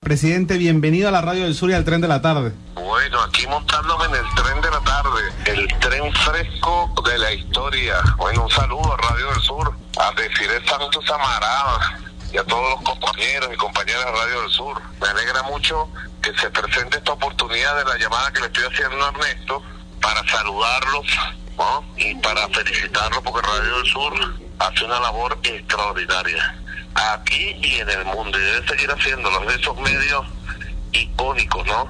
Presidente, bienvenido a la Radio del Sur y al tren de la tarde. Bueno, aquí montándome en el tren de la tarde, el tren fresco de la historia. Bueno, un saludo a Radio del Sur, a decir Santos Amarada y a todos los compañeros y compañeras de Radio del Sur. Me alegra mucho que se presente esta oportunidad de la llamada que le estoy haciendo a Ernesto para saludarlos y para felicitarlos porque Radio del Sur hace una labor extraordinaria aquí y en el mundo y debe seguir haciéndolo de esos medios icónicos, ¿no?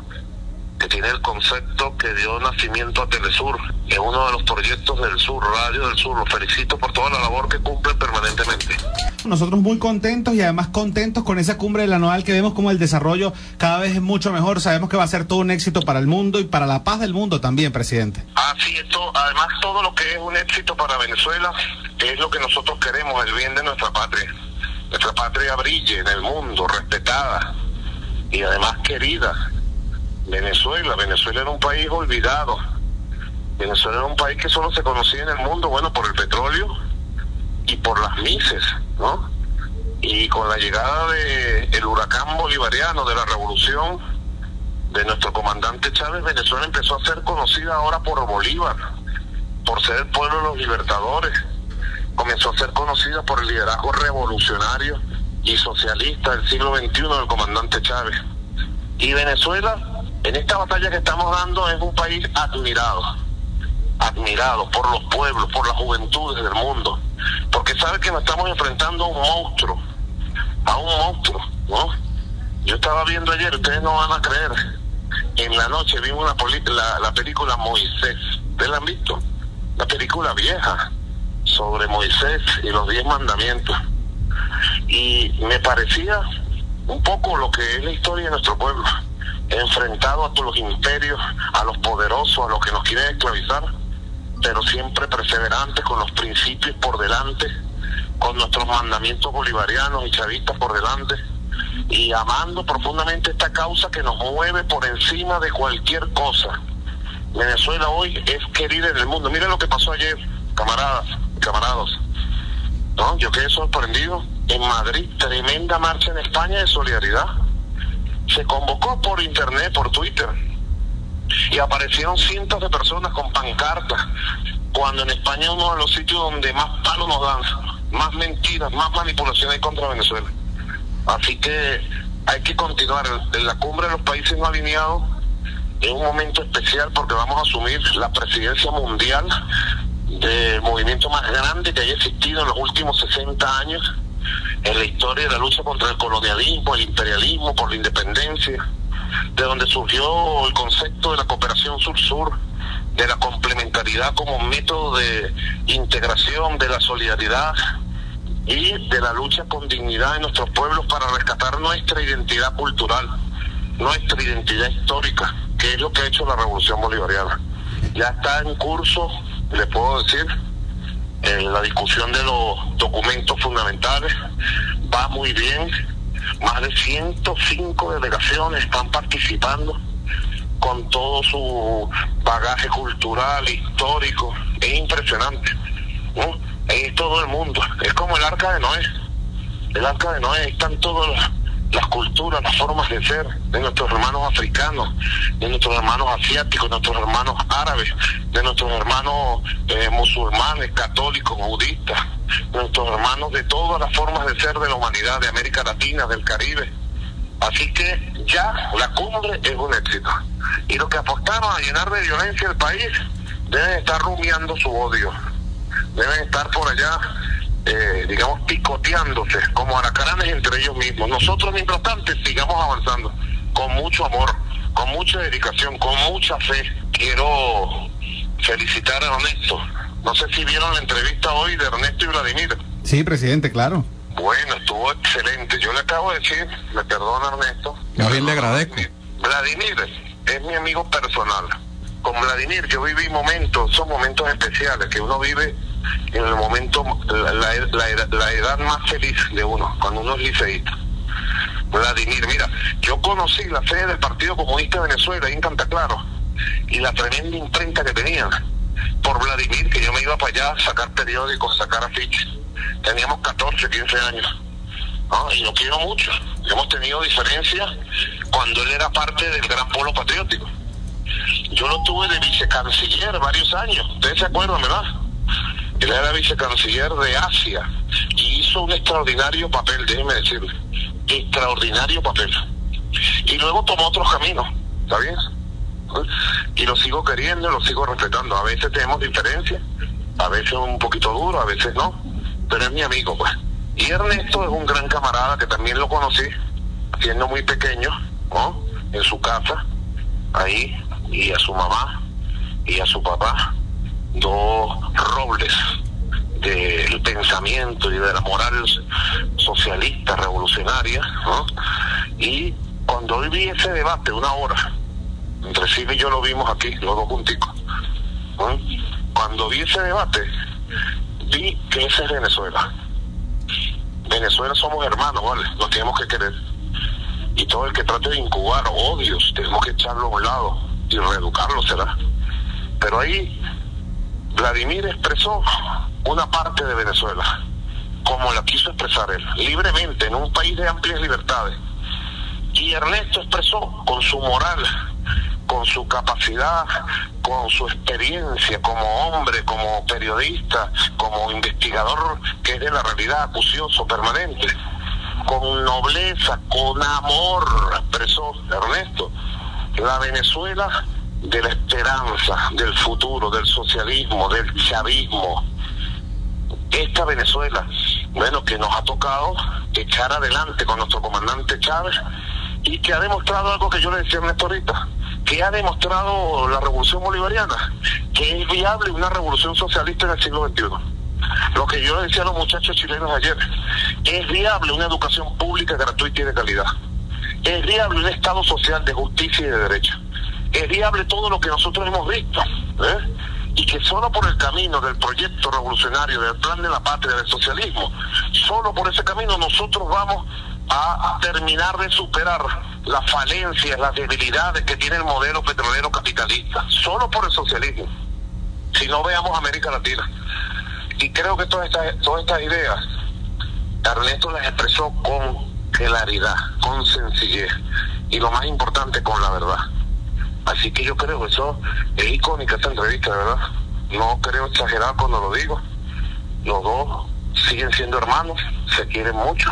Que tiene el concepto que dio nacimiento a Telesur, es uno de los proyectos del Sur, Radio del Sur. Los felicito por toda la labor que cumplen permanentemente. Nosotros muy contentos y además contentos con esa cumbre del anual que vemos como el desarrollo cada vez es mucho mejor. Sabemos que va a ser todo un éxito para el mundo y para la paz del mundo también, presidente. Así esto, además todo lo que es un éxito para Venezuela es lo que nosotros queremos, el bien de nuestra patria nuestra patria brille en el mundo, respetada y además querida. Venezuela, Venezuela era un país olvidado. Venezuela era un país que solo se conocía en el mundo, bueno, por el petróleo y por las mises, ¿no? Y con la llegada de el huracán bolivariano de la revolución de nuestro comandante Chávez, Venezuela empezó a ser conocida ahora por Bolívar, por ser el pueblo de los libertadores, comenzó a ser conocida por el liderazgo revolucionario y socialista del siglo XXI del comandante Chávez. Y Venezuela, en esta batalla que estamos dando, es un país admirado, admirado por los pueblos, por las juventudes del mundo, porque sabe que nos estamos enfrentando a un monstruo, a un monstruo, ¿no? Yo estaba viendo ayer, ustedes no van a creer, en la noche vi una la, la película Moisés, ¿ustedes la han visto? La película vieja, sobre Moisés y los diez mandamientos. Y me parecía un poco lo que es la historia de nuestro pueblo, enfrentado a todos los imperios, a los poderosos, a los que nos quieren esclavizar, pero siempre perseverantes con los principios por delante, con nuestros mandamientos bolivarianos y chavistas por delante, y amando profundamente esta causa que nos mueve por encima de cualquier cosa. Venezuela hoy es querida en el mundo. Miren lo que pasó ayer, camaradas camaradas. ¿no? Yo quedé sorprendido. En Madrid, tremenda marcha en España de solidaridad. Se convocó por internet, por Twitter, y aparecieron cientos de personas con pancartas, cuando en España es uno de los sitios donde más palos nos dan, más mentiras, más manipulaciones contra Venezuela. Así que hay que continuar. En la cumbre de los países no alineados es un momento especial porque vamos a asumir la presidencia mundial del movimiento más grande que haya existido en los últimos 60 años en la historia de la lucha contra el colonialismo, el imperialismo, por la independencia, de donde surgió el concepto de la cooperación sur-sur, de la complementariedad como método de integración, de la solidaridad y de la lucha con dignidad de nuestros pueblos para rescatar nuestra identidad cultural, nuestra identidad histórica, que es lo que ha hecho la revolución bolivariana. Ya está en curso le puedo decir, en la discusión de los documentos fundamentales va muy bien. Más de 105 delegaciones están participando con todo su bagaje cultural, histórico. Es impresionante. ¿no? Es todo el mundo. Es como el arca de Noé. El arca de Noé están todos los las culturas, las formas de ser de nuestros hermanos africanos, de nuestros hermanos asiáticos, de nuestros hermanos árabes, de nuestros hermanos eh, musulmanes, católicos, budistas, de nuestros hermanos de todas las formas de ser de la humanidad, de América Latina, del Caribe. Así que ya la cumbre es un éxito. Y los que apostaron a llenar de violencia el país deben estar rumiando su odio, deben estar por allá eh, digamos, picoteándose como aracaranes entre ellos mismos. Nosotros, mientras tanto, sigamos avanzando con mucho amor, con mucha dedicación, con mucha fe. Quiero felicitar a Ernesto. No sé si vieron la entrevista hoy de Ernesto y Vladimir. Sí, presidente, claro. Bueno, estuvo excelente. Yo le acabo de decir, me perdona Ernesto. Bien le agradezco. Vladimir es mi amigo personal. Con Vladimir yo viví momentos, son momentos especiales que uno vive en el momento, la, edad más feliz de uno, cuando uno es liceísta. Vladimir, mira, yo conocí la sede del Partido Comunista de Venezuela ahí en Claro y la tremenda imprenta que tenían por Vladimir, que yo me iba para allá a sacar periódicos, a sacar afiches. Teníamos 14, 15 años. Y lo quiero mucho. Hemos tenido diferencias cuando él era parte del gran polo patriótico. Yo lo tuve de vicecanciller varios años. Ustedes se acuerdan, ¿verdad? Él era vicecanciller de Asia y hizo un extraordinario papel, déjeme decirle. Extraordinario papel. Y luego tomó otros caminos, ¿está bien? Y lo sigo queriendo, lo sigo respetando. A veces tenemos diferencias, a veces un poquito duro, a veces no, pero es mi amigo, pues. Y Ernesto es un gran camarada que también lo conocí, siendo muy pequeño, ¿no? En su casa, ahí, y a su mamá y a su papá, dos robles del pensamiento y de la moral socialista revolucionaria. Y cuando hoy vi ese debate, una hora, entre y yo lo vimos aquí, los dos junticos, cuando vi ese debate, vi que ese es Venezuela Venezuela somos hermanos, ¿vale? Nos tenemos que querer. Y todo el que trate de incubar odios, tenemos que echarlo a un lado y reeducarlo, será. Pero ahí Vladimir expresó una parte de Venezuela, como la quiso expresar él, libremente, en un país de amplias libertades. Y Ernesto expresó con su moral, con su capacidad, con su experiencia como hombre, como periodista, como investigador que es de la realidad acucioso permanente, con nobleza, con amor, expresó Ernesto, la Venezuela de la esperanza, del futuro, del socialismo, del chavismo. Esta Venezuela, bueno, que nos ha tocado echar adelante con nuestro comandante Chávez y que ha demostrado algo que yo le decía a Ernesto ahorita, que ha demostrado la revolución bolivariana, que es viable una revolución socialista en el siglo XXI. Lo que yo le decía a los muchachos chilenos ayer, es viable una educación pública gratuita y de calidad. Es viable un Estado social de justicia y de derecho. Es viable todo lo que nosotros hemos visto. ¿eh? Y que solo por el camino del proyecto revolucionario, del plan de la patria, del socialismo, solo por ese camino nosotros vamos a terminar de superar las falencias, las debilidades que tiene el modelo petrolero capitalista, solo por el socialismo. Si no veamos América Latina. Y creo que todas estas, todas estas ideas, Ernesto las expresó con claridad, con sencillez y lo más importante, con la verdad. Así que yo creo que eso es icónica esta entrevista, verdad. No creo exagerar cuando lo digo. Los dos siguen siendo hermanos, se quieren mucho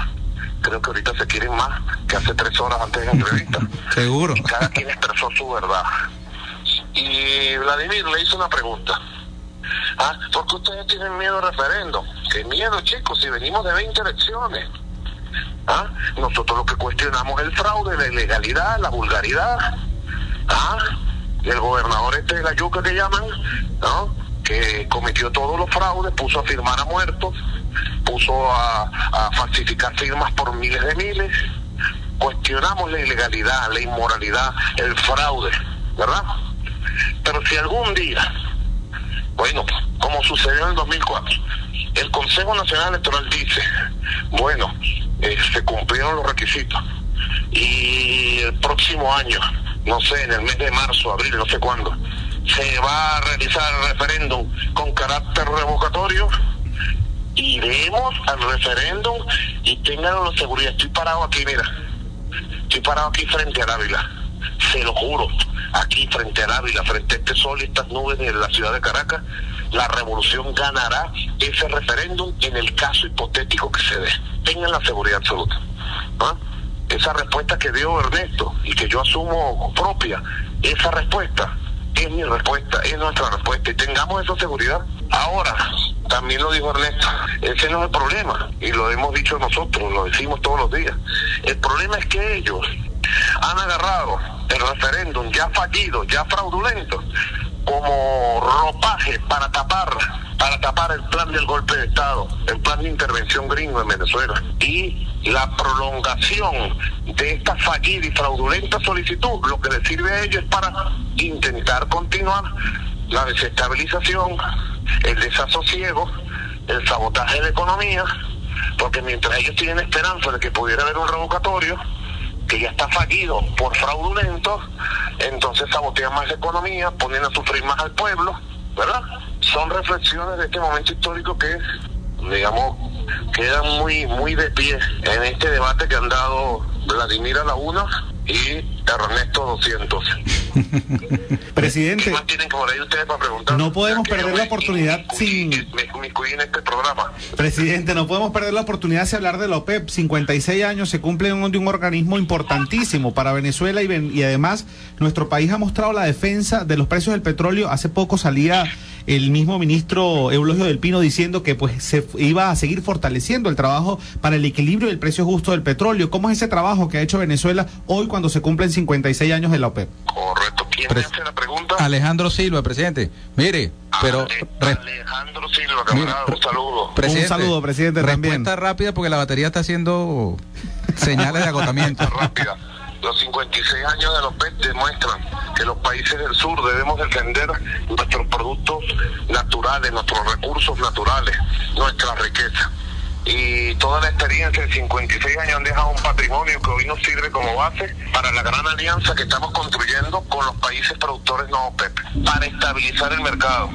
creo que ahorita se quieren más que hace tres horas antes de la entrevista. Seguro. Y cada quien expresó su verdad. Y Vladimir le hizo una pregunta. ¿Ah? ¿Por qué ustedes tienen miedo al referendo? ¿Qué miedo, chicos? Si venimos de 20 elecciones. ¿Ah? Nosotros lo que cuestionamos es el fraude, la ilegalidad, la vulgaridad. ¿Ah? El gobernador este de la yuca que llaman, ¿no? que cometió todos los fraudes, puso a firmar a muertos, puso a, falsificar firmas por miles de miles. Cuestionamos la ilegalidad, la inmoralidad, el fraude, ¿verdad? Pero si algún día, bueno, como sucedió en el 2004, el Consejo Nacional Electoral dice, bueno, eh, se cumplieron los requisitos y el próximo año, no sé, en el mes de marzo, abril, no sé cuándo, se va a realizar el referéndum con carácter revocatorio, iremos al referéndum y tengan la seguridad. Estoy parado aquí, mira. Estoy parado aquí frente al Ávila. Se lo juro. Aquí frente al Ávila, frente a este sol y estas nubes de la ciudad de Caracas, la revolución ganará ese referéndum en el caso hipotético que se dé. Tengan la seguridad absoluta. ¿Ah? Esa respuesta que dio Ernesto y que yo asumo propia, esa respuesta es mi respuesta, es nuestra respuesta y tengamos esa seguridad. Ahora, también lo dijo Ernesto, ese no es el problema y lo hemos dicho nosotros, lo decimos todos los días. El problema es que ellos han agarrado el referéndum ya fallido, ya fraudulento, como ropaje para tapar para tapar el plan del golpe de Estado, el plan de intervención gringo en Venezuela. Y la prolongación de esta fallida y fraudulenta solicitud, lo que les sirve a ellos es para intentar continuar la desestabilización, el desasosiego, el sabotaje de la economía, porque mientras ellos tienen esperanza de que pudiera haber un revocatorio, que ya está fallido por fraudulento, entonces sabotean más economía, ponen a sufrir más al pueblo, ¿verdad? Son reflexiones de este momento histórico que, digamos, quedan muy, muy de pie en este debate que han dado Vladimir a la una y Ernesto 200. Presidente, ¿Qué más tienen por ahí ustedes para preguntar? no podemos perder la oportunidad sin- Me, incluí en este programa. presidente, no podemos perder la oportunidad de hablar de la OPEP. 56 años se cumplen de un organismo importantísimo para Venezuela y, ven- y además nuestro país ha mostrado la defensa de los precios del petróleo. Hace poco salía el mismo ministro Eulogio del Pino diciendo que pues se iba a seguir fortaleciendo el trabajo para el equilibrio del precio justo del petróleo. ¿Cómo es ese trabajo que ha hecho Venezuela hoy cuando se cumplen 56 años de la OPEP? Correcto. ¿Quién me hace la pregunta? Alejandro Silva, presidente. Mire, pero Alejandro Silva, camarada, un saludo. presidente, Un saludo, presidente, Respuesta también. rápida porque la batería está haciendo señales de agotamiento. rápida. Los 56 años de los PET demuestran que los países del sur debemos defender nuestros productos naturales, nuestros recursos naturales, nuestra riqueza. Y toda la experiencia de 56 años han dejado un patrimonio que hoy nos sirve como base para la gran alianza que estamos construyendo con los países productores no OPEP, para estabilizar el mercado,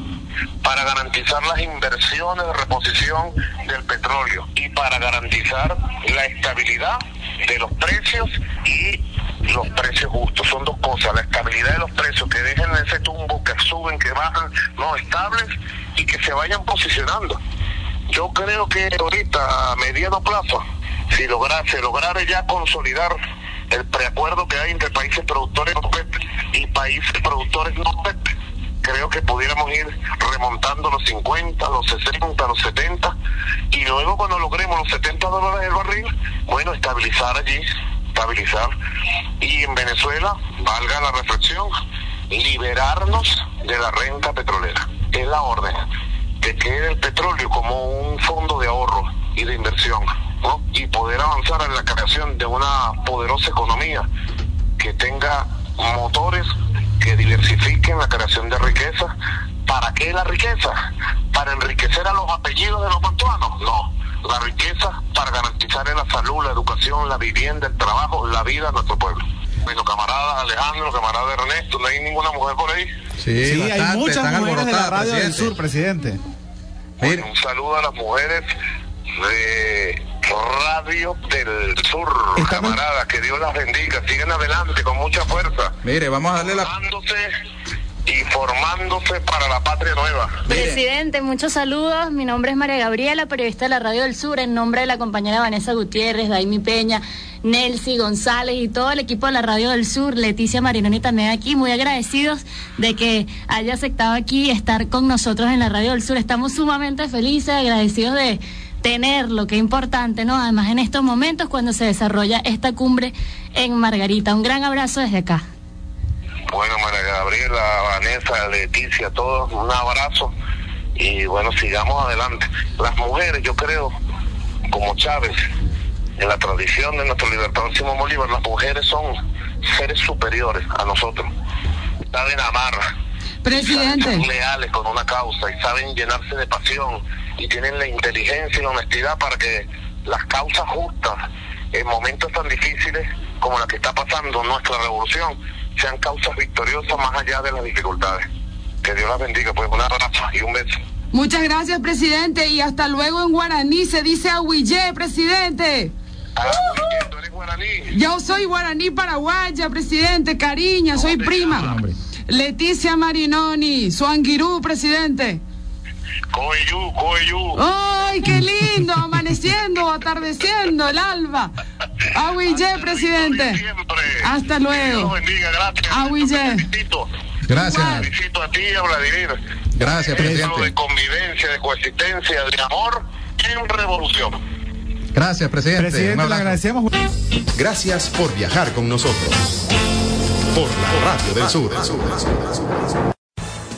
para garantizar las inversiones de reposición del petróleo y para garantizar la estabilidad de los precios y los precios justos. Son dos cosas, la estabilidad de los precios, que dejen ese tumbo, que suben, que bajan, no estables y que se vayan posicionando. Yo creo que ahorita a mediano plazo, si logra, se lograra ya consolidar el preacuerdo que hay entre países productores y países productores no creo que pudiéramos ir remontando los 50, los 60, los 70 y luego cuando logremos los 70 dólares el barril, bueno, estabilizar allí, estabilizar. Y en Venezuela, valga la reflexión, liberarnos de la renta petrolera. Es la orden. Que quede el petróleo como un fondo de ahorro y de inversión, ¿no? Y poder avanzar en la creación de una poderosa economía que tenga motores que diversifiquen la creación de riqueza. ¿Para qué la riqueza? ¿Para enriquecer a los apellidos de los mantuanos? No. La riqueza para garantizar la salud, la educación, la vivienda, el trabajo, la vida de nuestro pueblo. Bueno, camarada Alejandro, camarada Ernesto, ¿no hay ninguna mujer por ahí? Sí, Sí, hay bastante, muchas están mujeres de la radio del presidente. sur, presidente. Bueno, un saludo a las mujeres de Radio del Sur, Estamos- camarada, que Dios las bendiga, sigan adelante con mucha fuerza. Mire, vamos a darle la... y formándose para la patria nueva. Presidente, muchos saludos. Mi nombre es María Gabriela, periodista de la Radio del Sur, en nombre de la compañera Vanessa Gutiérrez, Daimi Peña, Nelcy González y todo el equipo de la Radio del Sur, Leticia Marinoni también aquí, muy agradecidos de que haya aceptado aquí estar con nosotros en la Radio del Sur. Estamos sumamente felices, agradecidos de tenerlo, qué importante, ¿no? Además en estos momentos cuando se desarrolla esta cumbre en Margarita. Un gran abrazo desde acá. Bueno, María Gabriela, Vanessa, Leticia, todos, un abrazo y bueno, sigamos adelante. Las mujeres, yo creo, como Chávez, en la tradición de nuestro libertador Simón Bolívar, las mujeres son seres superiores a nosotros. Saben amar, Presidente. saben ser leales con una causa y saben llenarse de pasión y tienen la inteligencia y la honestidad para que las causas justas en momentos tan difíciles como la que está pasando nuestra revolución sean causas victoriosas más allá de las dificultades. Que Dios las bendiga, pues un abrazo y un beso. Muchas gracias, presidente. Y hasta luego en guaraní se dice ahuillé, presidente. Ah, muy bien, ¿tú eres guaraní? Yo soy guaraní paraguaya, presidente. Cariña, soy ¿Cómo te prima. Leticia Marinoni, Suanguirú, presidente. Coyú, coyú. ¡Ay, qué lindo! Amaneciendo, atardeciendo, el alba. Ahuillé, presidente. Siempre. Hasta luego. bendiga, gracias. Felicito. Gracias, Felicito a ti a Vladimir. gracias, Ejemplo de presidente. convivencia, de coexistencia, de amor en revolución. Gracias, presidente. Presidente, le agradecemos. Gracias por viajar con nosotros. Por la Radio del Sur.